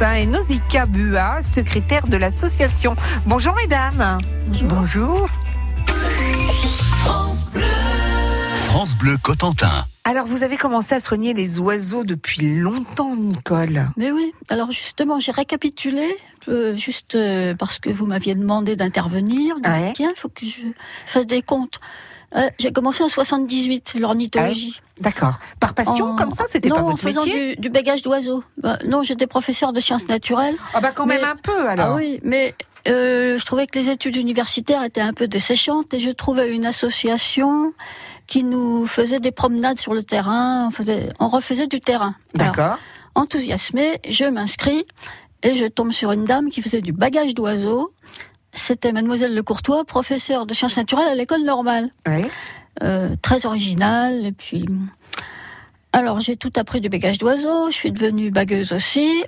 Cotentin et Nausicaa Bua, secrétaire de l'association. Bonjour mesdames. Bonjour. France Bleu. France Bleu Cotentin. Alors, vous avez commencé à soigner les oiseaux depuis longtemps, Nicole. Mais oui, alors justement, j'ai récapitulé, euh, juste euh, parce que vous m'aviez demandé d'intervenir. Ouais. Tiens, il faut que je fasse des comptes. Euh, j'ai commencé en 78, l'ornithologie. D'accord. Par passion, En- comme ça, c'était non, pas en votre faisant métier du, du bagage d'oiseaux. Bah, non, j'étais professeur de sciences naturelles. Ah bah quand même un peu alors. Ah oui, mais euh, je trouvais que les études universitaires étaient un peu desséchantes et je trouvais une association qui nous faisait des promenades sur le terrain, on, faisait, on refaisait du terrain. D'accord. enthousiasmée, je m'inscris et je tombe sur une dame qui faisait du bagage d'oiseaux. C'était mademoiselle Le Courtois, professeure de sciences naturelles à l'école normale. Ouais. Euh, très originale et puis alors j'ai tout appris du bagage d'oiseaux, je suis devenue bagueuse aussi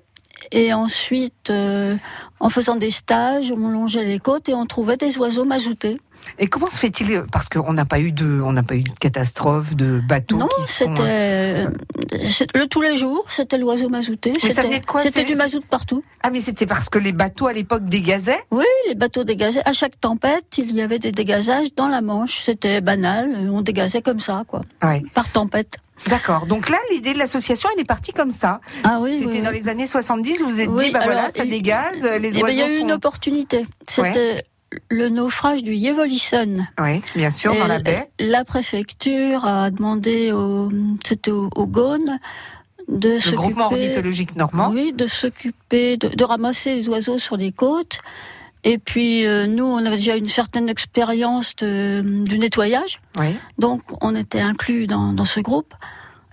et ensuite euh, en faisant des stages, on longeait les côtes et on trouvait des oiseaux mazoutés. Et comment se fait-il Parce qu'on n'a pas eu de, on n'a pas eu de catastrophe, de bateaux non, qui sont. c'était euh, c'est- le tous les jours, c'était l'oiseau mazouté. ça C'était venait de quoi C'était C'est- du mazout partout. Ah mais c'était parce que les bateaux à l'époque dégazaient? Oui, les bateaux dégazaient. À chaque tempête, il y avait des dégazages dans la Manche. C'était banal. On dégazait comme ça, quoi. Ouais. Par tempête. D'accord. Donc là, l'idée de l'association, elle est partie comme ça. Ah oui, C'était oui, dans oui. les années 70. Vous vous êtes dit, bah alors, voilà, ça il- dégaze, les Eh ben, oiseaux il y a eu sont. une opportunité. C'était le naufrage du Yevolison. Oui, bien sûr, dans la baie. La préfecture a demandé au, c'était au, au Gaune de Le groupement ornithologique normand. oui, de s'occuper, de, de ramasser les oiseaux sur les côtes. Et puis euh, nous, on avait déjà une certaine expérience de, du nettoyage. Oui. Donc, on était inclus dans, dans ce groupe.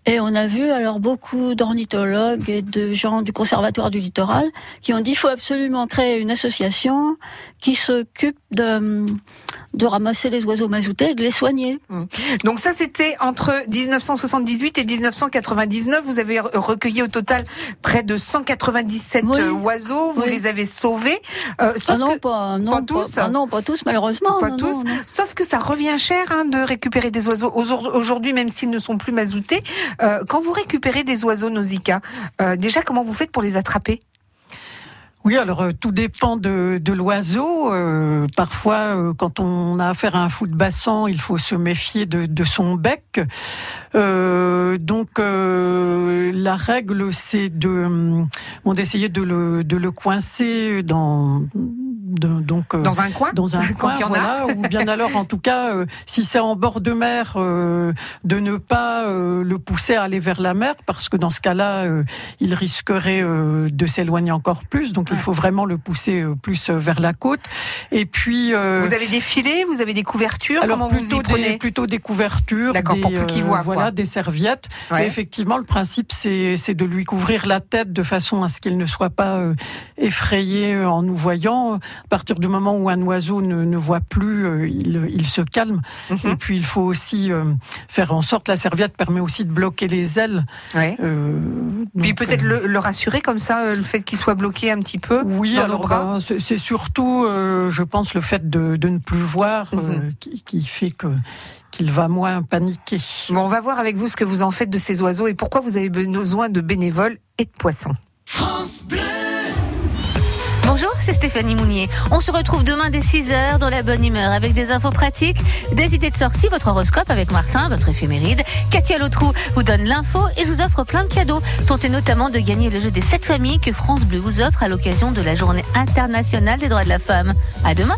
Et on a vu alors beaucoup d'ornithologues et de gens du Conservatoire du littoral qui ont dit qu'il faut absolument créer une association qui s'occupe de, de ramasser les oiseaux mazoutés et de les soigner. Donc ça, c'était entre 1978 et 1999. Vous avez re- recueilli au total près de 197 Oui. euh, oiseaux. Vous Oui. les avez sauvés. Euh, sauf Ah non, que, pas, non, tous ah non, pas tous, malheureusement. pas non, tous. Sauf que ça revient cher hein, de récupérer des oiseaux. Aujourd- Aujourd'hui, même s'ils ne sont plus mazoutés, euh, quand vous récupérez des oiseaux Nausicaa, euh, déjà comment vous faites pour les attraper? Oui, alors euh, tout dépend de, de l'oiseau. Euh, parfois, euh, quand on a affaire à un fou de bassan, il faut se méfier de, de son bec. Euh, donc, euh, la règle, c'est de hum, bon, d'essayer de le, de le coincer dans de- donc euh, Dans un coin dans un coin, il y en a. voilà, ou bien alors, en tout cas, euh, si c'est en bord de mer, euh, de ne pas euh, le pousser à aller vers la mer, parce que dans ce cas-là, euh, il risquerait euh, de s'éloigner encore plus. Donc, il faut vraiment le pousser euh, plus vers la côte. Et puis, euh, Vous avez des filets, vous avez des couvertures alors Comment vous plutôt y prenez? des plutôt des couvertures, D'accord, des, pour plus qu'il voit, voilà, quoi. des serviettes. Ouais. Et effectivement, le principe c'est c'est de lui couvrir la tête de façon à ce qu'il ne soit pas euh, effrayé en nous voyant. À partir du moment où un oiseau ne, ne voit plus, euh, il, il se calme. Mhm. Et puis il faut aussi euh, faire en sorte la serviette permet aussi de bloquer les ailes. Ouais. euh, Puis peut-être euh, le, le rassurer comme ça, euh, le fait qu'il soit bloqué un petit peu oui, dans alors nos bras. ben, c'est surtout, euh, je pense, le fait de, de ne plus voir euh, Mhm. qui, qui fait que qu'il va moins paniquer. Bon, on va voir avec vous ce que vous en faites de ces oiseaux et pourquoi vous avez besoin de bénévoles et de poissons. France Bleu. Bonjour, c'est Stéphanie Mounier. On se retrouve demain dès 6h dans la bonne humeur avec des infos pratiques, des idées de sortie, votre horoscope avec Martin, votre éphéméride. Katia Lotrou vous donne l'info et je vous offre plein de cadeaux. Tentez notamment de gagner le jeu des 7 familles que France Bleu vous offre à l'occasion de la journée internationale des droits de la femme. À demain.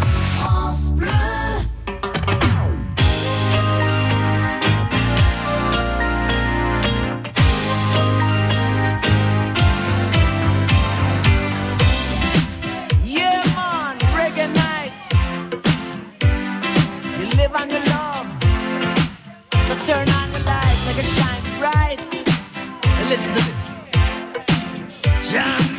live on your love. So turn on the light, make it shine bright. And listen to this. John.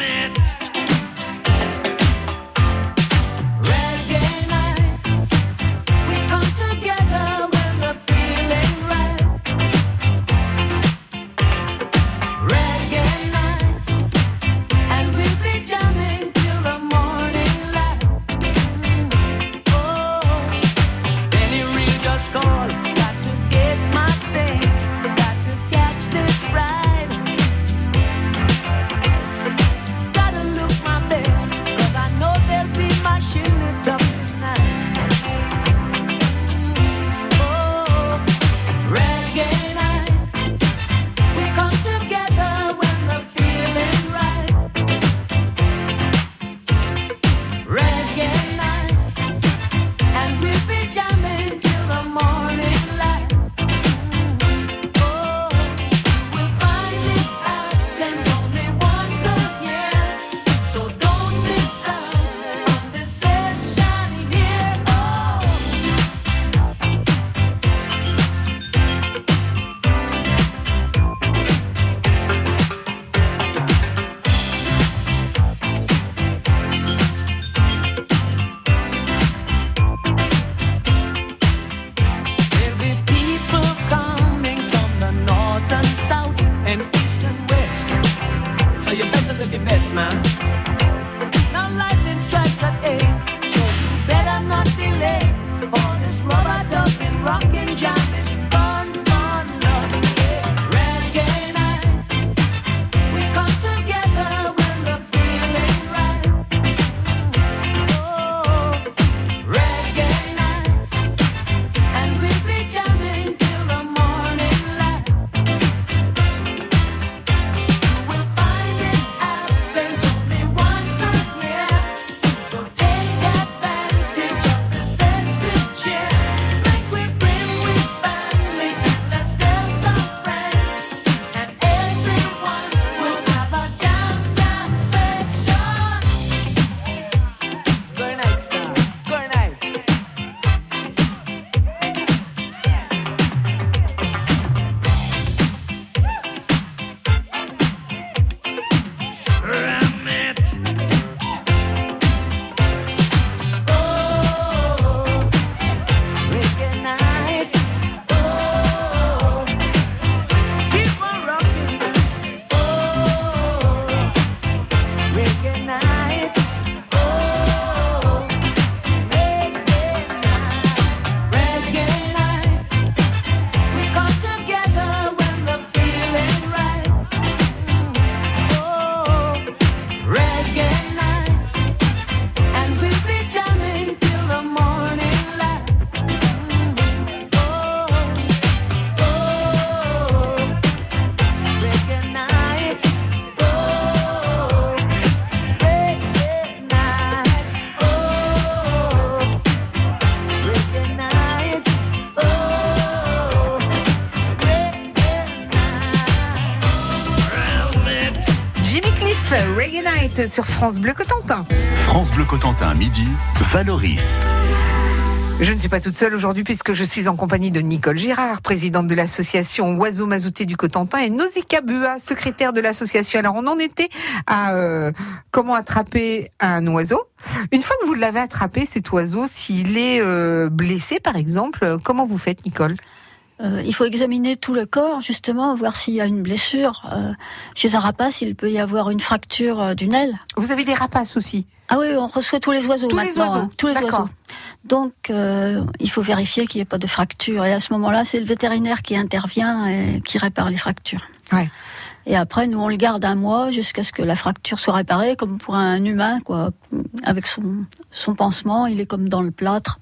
Reggae Night sur France Bleu Cotentin. France Bleu Cotentin, midi, Valoris. Je ne suis pas toute seule aujourd'hui puisque je suis en compagnie de Nicole Girard, présidente de l'association Oiseaux Mazoutés du Cotentin et Nausicaa Bua, secrétaire de l'association. Alors on en était à euh, comment attraper un oiseau. Une fois que vous l'avez attrapé, cet oiseau, s'il est euh, blessé par exemple, euh, comment vous faites Nicole? Euh, il faut examiner tout le corps, justement, voir s'il y a une blessure. Euh, chez un rapace, il peut y avoir une fracture euh, d'une aile. Vous avez des rapaces aussi Ah oui, on reçoit tous les oiseaux Tous les maintenant, oiseaux, hein, tous les oiseaux. Donc, euh, il faut vérifier qu'il n'y ait pas de fracture. Et à ce moment-là, c'est le vétérinaire qui intervient et qui répare les fractures. Ouais. Et après, nous, on le garde un mois jusqu'à ce que la fracture soit réparée, comme pour un humain, quoi. Avec son, son pansement, il est comme dans le plâtre.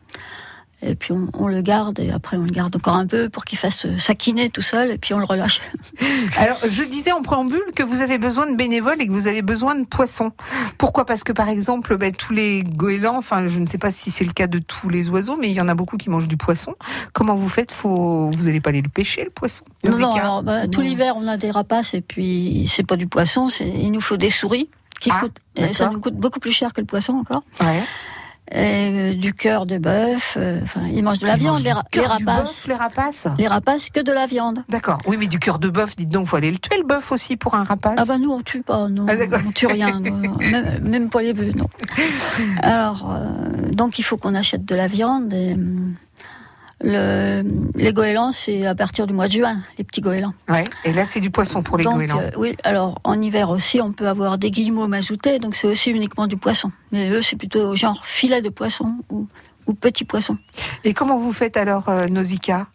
Et puis on, on le garde et après on le garde encore un peu pour qu'il fasse s'aquiner tout seul et puis on le relâche. Alors, je disais en préambule que vous avez besoin de bénévoles et que vous avez besoin de poissons. Pourquoi? Parce que, par exemple, ben, tous les goélands, enfin, je ne sais pas si c'est le cas de tous les oiseaux, mais il y en a beaucoup qui mangent du poisson. Comment vous faites? Faut... Vous n'allez pas aller le pêcher, le poisson? Non, non, alors, bah, tout Non. l'hiver on a des rapaces et puis c'est pas du poisson, il nous faut des souris qui Ah, coûtent ça nous coûte beaucoup plus cher que le poisson encore. Ouais. Euh, du cœur de bœuf. euh, Enfin, ils mangent de la Ils viande, les, ra- les rapaces. les rapaces? Les rapaces, que de la viande. D'accord. Oui, mais du cœur de bœuf, dites donc, faut aller le tuer le bœuf aussi pour un rapace? Ah bah nous on tue pas, non, Ah, on tue rien, même, même pas les bœufs, non. Alors euh, donc il faut qu'on achète de la viande. Et, hum, le, les goélands c'est à partir du mois de juin, les petits goélands. Ouais. Et là, c'est du poisson pour les donc goélands. euh, oui, alors en hiver aussi on peut avoir des guillemots mazoutés, donc c'est aussi uniquement du poisson. Mais eux c'est plutôt genre filet de poisson ou, ou petit poisson. Et comment vous faites alors, euh, Nausicaa?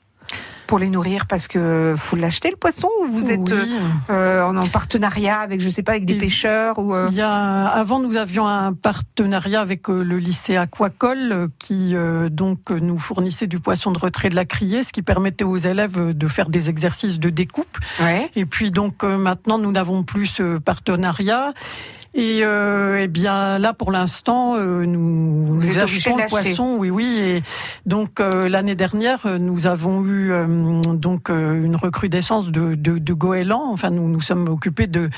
Pour les nourrir Parce que faut l'acheter le poisson ou vous êtes Oui. euh, en, en partenariat avec, je sais pas, avec des Et- pêcheurs ou euh, Il y a, avant, nous avions un partenariat avec euh, le lycée Aquacole euh, qui euh, donc euh, nous fournissait du poisson de retrait de la criée, ce qui permettait aux élèves euh, de faire des exercices de découpe. ouais. Et puis donc euh, maintenant, nous n'avons plus ce partenariat. Et euh, eh bien là, pour l'instant, euh, nous, nous achetons le poisson, oui, oui. Et donc euh, l'année dernière, euh, nous avons eu euh, donc euh, une recrudescence de, de, de goélands. Enfin, nous nous sommes occupés de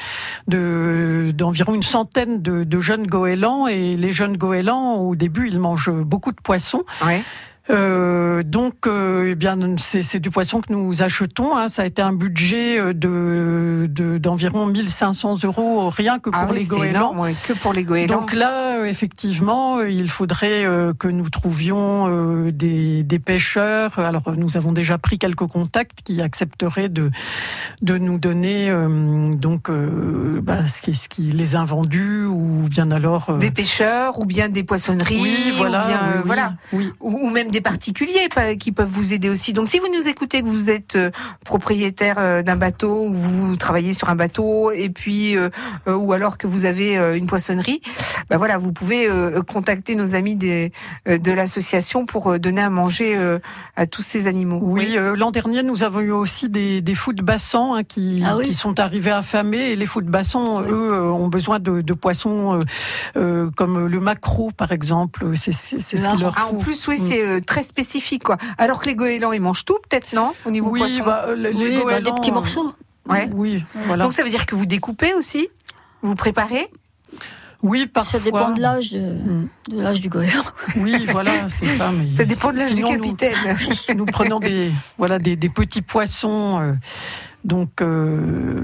de d'environ une centaine de, de jeunes goélands. Et les jeunes goélands, au début, ils mangent beaucoup de poissons. Ouais. Euh, donc, euh, eh bien, c'est du poisson que nous achetons. hein. Ça a été un budget euh, de de- d'environ 1500 euros rien que pour Ah oui, les goélands. énorme, ouais, que pour les goélands. Donc là, effectivement, il faudrait que nous trouvions des, des pêcheurs. Alors, nous avons déjà pris quelques contacts qui accepteraient de de nous donner donc bah, ce, qui, ce qui les invendus ou bien alors des pêcheurs ou bien des poissonneries oui, voilà, ou bien oui, oui, voilà oui. ou, ou même des particuliers qui peuvent vous aider aussi. Donc si vous nous écoutez, que vous êtes euh, propriétaire euh, d'un bateau ou vous travaillez sur un bateau et puis euh, ou alors que vous avez une poissonnerie, bah voilà, vous pouvez euh, contacter nos amis des, de l'association pour donner à manger euh, à tous ces animaux. Oui, l'an dernier, nous avons eu aussi des, des fous de bassin hein, qui, Ah oui. qui sont arrivés affamés. Et les fous de bassin, eux, ont besoin de, de poissons comme le maquereau, par exemple. C'est ce qu'il leur Ah, en plus, oui, Mm. c'est très spécifique, quoi. Alors que les goélands, ils mangent tout, peut-être, non Au niveau oui, poisson. bah, les Oui, bah, des goélands, petits euh, morceaux. Ouais. Oui, voilà. Donc ça veut dire que vous découpez aussi Vous préparez oui, parfois. Ça dépend de l'âge de, Mm. de l'âge du goéland. Oui, voilà, c'est ça. Mais Ça dépend de l'âge du nous- capitaine. Nous, prenons des, voilà, des, des petits poissons. euh, donc, euh,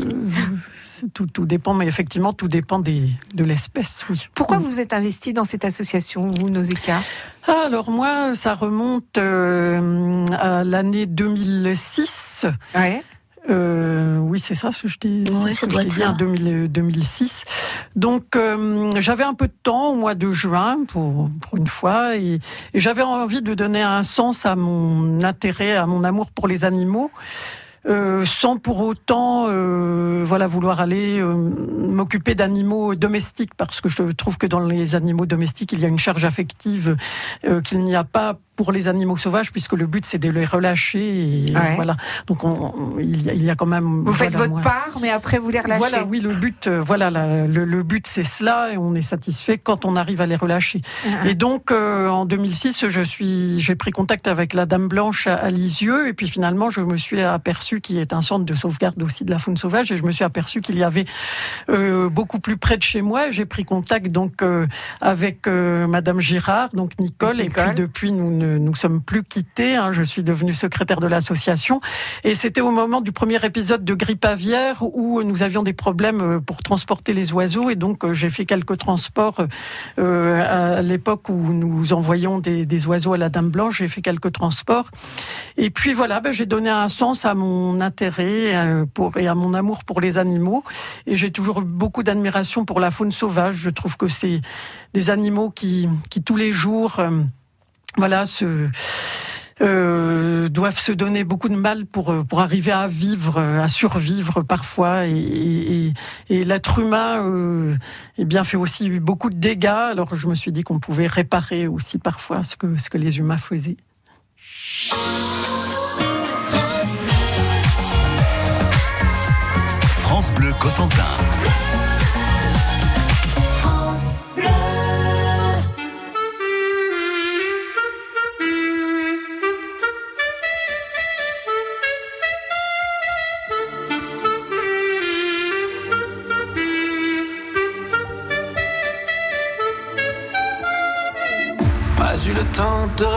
tout, tout dépend, mais effectivement, tout dépend des, de l'espèce, oui. Pourquoi vous êtes investi dans cette association, vous, Nausicaa? Ah, Alors moi, ça remonte euh, à l'année 2006. Ouais. Euh, oui, c'est ça ce que je dis. Oui, c'est ça doit être t'ai dit, en ça. 2000 2006. Donc euh, j'avais un peu de temps au mois de juin pour, pour une fois et, et j'avais envie de donner un sens à mon intérêt, à mon amour pour les animaux. Euh, sans pour autant euh, vouloir aller euh, m'occuper d'animaux domestiques parce que je trouve que dans les animaux domestiques il y a une charge affective qu'il n'y a pas pour les animaux sauvages puisque le but c'est de les relâcher et Ouais. voilà donc on, on- il, y a, il y a quand même Vous faites votre moi- part, mais après vous les relâchez. voilà, oui, le but, euh, voilà, la- le, le but c'est cela, et on est satisfait quand on arrive à les relâcher. Ah. Et donc, euh, en 2006, je suis, j'ai pris contact avec la Dame Blanche à, à Lisieux, et puis finalement, je me suis aperçu qu'il est un centre de sauvegarde aussi de la faune sauvage, et je me suis aperçu qu'il y avait euh, beaucoup plus près de chez moi. J'ai pris contact donc avec Madame Girard, donc Nicole, et Nicole. puis depuis, nous ne nous sommes plus quittés. hein. je suis devenue secrétaire de l'association, et c'était au moment du premier épisode de grippe aviaire où nous avions des problèmes euh, pour transporter les oiseaux, et donc euh, j'ai fait quelques transports euh, à l'époque où nous envoyions des, oiseaux à la Dame Blanche. J'ai fait quelques transports, et puis voilà, ben, j'ai donné un sens à mon intérêt et à mon amour pour les animaux, et j'ai toujours beaucoup d'admiration pour la faune sauvage. Je trouve que c'est des animaux qui, tous les jours, voilà, se euh, doivent se donner beaucoup de mal pour euh, pour arriver à vivre, euh, à survivre parfois, et, l'être humain, eh bien, fait aussi beaucoup de dégâts. Alors, je me suis dit qu'on pouvait réparer aussi parfois ce que ce que les humains faisaient. France Bleu Cotentin.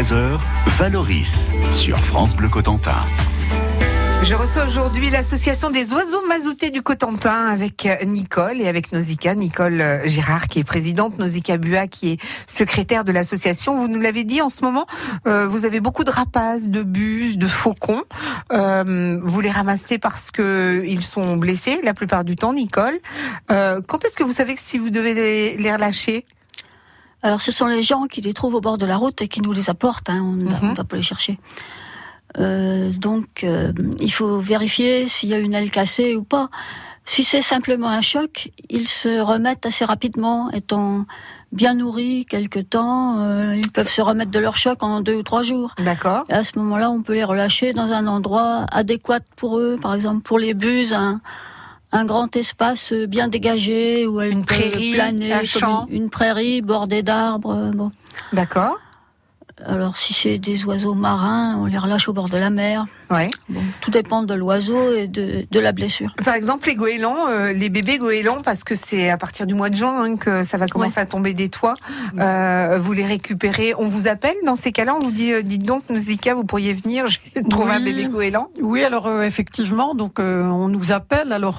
13h, Valoris sur France Bleu Cotentin. Je reçois aujourd'hui l'association des oiseaux mazoutés du Cotentin avec euh, Nicole et avec Nausicaa, Nicole euh, Girard qui est présidente, Nausicaa Bua qui est secrétaire de l'association. Vous nous l'avez dit en ce moment, euh, vous avez beaucoup de rapaces, de buses, de faucons. Vous les ramassez parce que ils sont blessés la plupart du temps, Nicole. Quand est-ce que vous savez que si vous devez les relâcher? Alors, ce sont les gens qui les trouvent au bord de la route et qui nous les apportent. Hein, on ne Mhm. va pas les chercher. Euh, donc, euh, il faut vérifier s'il y a une aile cassée ou pas. Si c'est simplement un choc, ils se remettent assez rapidement, étant bien nourris quelque temps. euh, ils peuvent se remettre de leur choc en deux ou trois jours. D'accord. Et à ce moment-là, on peut les relâcher dans un endroit adéquat pour eux. Par exemple, pour les buses, un, un grand espace bien dégagé où elles Une peuvent prairie, planer, un comme champ. une, une prairie bordée d'arbres. Bon. D'accord. Alors, si c'est des oiseaux marins, on les relâche au bord de la mer. Ouais. Bon, tout dépend de l'oiseau et de, de la blessure. Par exemple, les goélands, euh, les bébés goélands, parce que c'est à partir du mois de juin hein, que ça va commencer à tomber des toits. Euh, vous les récupérez. On vous appelle dans ces cas-là. On vous dit, euh, dites donc, Nausicaa, vous pourriez venir. J'ai trouvé un Oui. bébé goéland. Oui, alors effectivement, donc on nous appelle. Alors,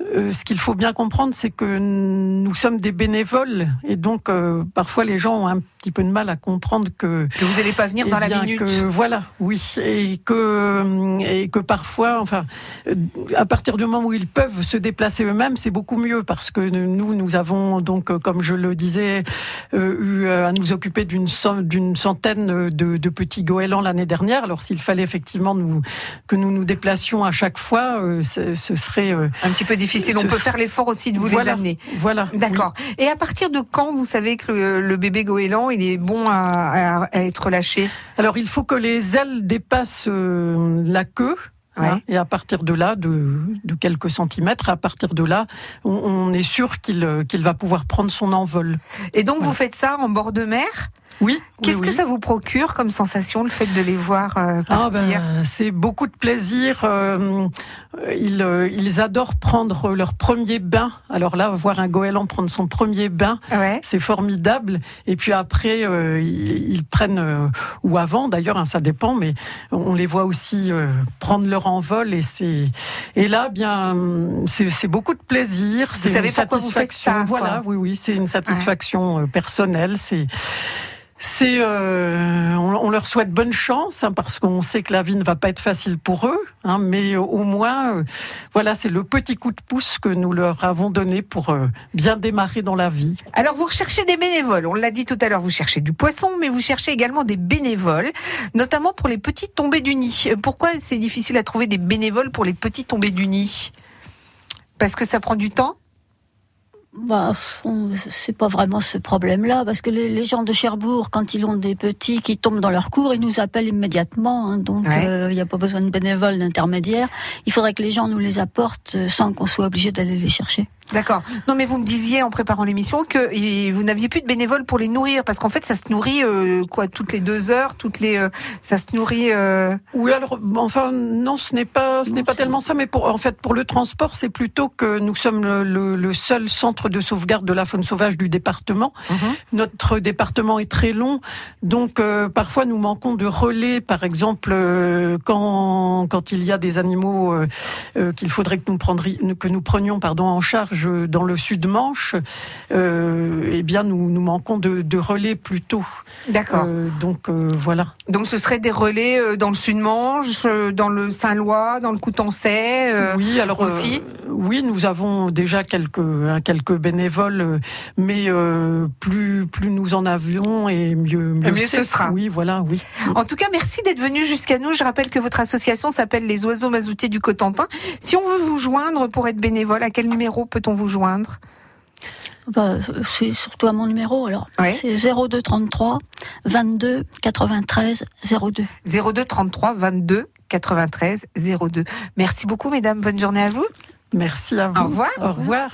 ce qu'il faut bien comprendre, c'est que nous sommes des bénévoles et donc parfois les gens ont un petit peu de mal à comprendre que Que vous n'allez pas venir eh dans la bien, minute. que, voilà, oui, et que et que parfois, enfin, euh, à partir du moment où ils peuvent se déplacer eux-mêmes, c'est beaucoup mieux parce que nous, nous avons donc, euh, comme je le disais, euh, eu à nous occuper d'une d'une centaine de, de petits goélands l'année dernière. Alors s'il fallait effectivement nous que nous nous déplacions à chaque fois, ce serait Un petit peu difficile. On peut serait- faire l'effort aussi de vous les voilà, amener. Voilà. D'accord. Et à partir de quand vous savez que le, le bébé goéland il est bon à, à- à être lâché Alors il faut que les ailes dépassent euh, la queue. Ouais. hein, et à partir de là, de, de quelques centimètres, à partir de là, on, on est sûr qu'il euh, qu'il va pouvoir prendre son envol. Et donc vous faites ça en bord de mer? Oui. Qu'est-ce oui, que oui. ça vous procure comme sensation le fait de les voir euh, Ah partir? ben, c'est beaucoup de plaisir. euh, ils, euh, ils adorent prendre leur premier bain. Alors là, voir un goéland prendre son premier bain, Ouais. c'est formidable. Et puis après, euh, ils, ils prennent, euh, ou avant d'ailleurs, hein, ça dépend, mais on les voit aussi euh, prendre leur envol. Et c'est et là, bien, c'est c'est beaucoup de plaisir. C'est savez une pourquoi vous faites satisfaction. ça, Voilà, quoi. oui, oui, c'est une satisfaction personnelle. C'est c'est, euh, on, leur souhaite bonne chance hein, parce qu'on sait que la vie ne va pas être facile pour eux, hein, mais au moins, euh, voilà, c'est le petit coup de pouce que nous leur avons donné pour euh, bien démarrer dans la vie. Alors vous recherchez des bénévoles, on l'a dit tout à l'heure, vous cherchez du poisson, mais vous cherchez également des bénévoles, notamment pour les petites tombées du nid. Euh, Pourquoi c'est difficile à trouver des bénévoles pour les petites tombées du nid? Parce que ça prend du temps? Bah, c'est pas vraiment ce problème-là, parce que les, les gens de Cherbourg, quand ils ont des petits qui tombent dans leur cours, ils nous appellent immédiatement. hein, donc, il Ouais. n'y a pas besoin de bénévoles, d'intermédiaires. Il faudrait que les gens nous les apportent euh, sans qu'on soit obligé d'aller les chercher. D'accord. Non, mais vous me disiez en préparant l'émission que vous n'aviez plus de bénévoles pour les nourrir, parce qu'en fait, ça se nourrit euh, quoi toutes les deux heures, toutes les, euh, ça se nourrit. euh, Oui, alors, enfin, non, ce n'est pas, ce n'est pas tellement ça, mais pour, en fait, pour le transport, c'est plutôt que nous sommes le, le- le seul centre de sauvegarde de la faune sauvage du département. Notre département est très long, donc euh, parfois nous manquons de relais. Par exemple, euh, quand quand il y a des animaux euh, euh, qu'il faudrait que nous prendri- que nous prenions pardon en charge dans le sud Manche, euh, eh bien nous nous manquons de, de relais plutôt. D'accord. Euh, donc euh, voilà. Donc ce serait des relais dans le Sud-Manche, euh, dans le Saint-Lois, dans le Coutançais. euh, oui, alors aussi oui, nous avons déjà quelques hein, quelques bénévoles, mais plus plus nous en avions et mieux mieux, mieux ce sera. Oui, voilà, oui. En tout cas, merci d'être venu jusqu'à nous. Je rappelle que votre association s'appelle les Oiseaux Mazoutiers du Cotentin. Si on veut vous joindre pour être bénévole, à quel numéro peut-on vous joindre Bah, c'est surtout à mon numéro, alors. Ouais. C'est 02 33 22 93 02. 02 33 22 93 02. Merci beaucoup, mesdames. Bonne journée à vous. Merci à vous. Au revoir. Au revoir.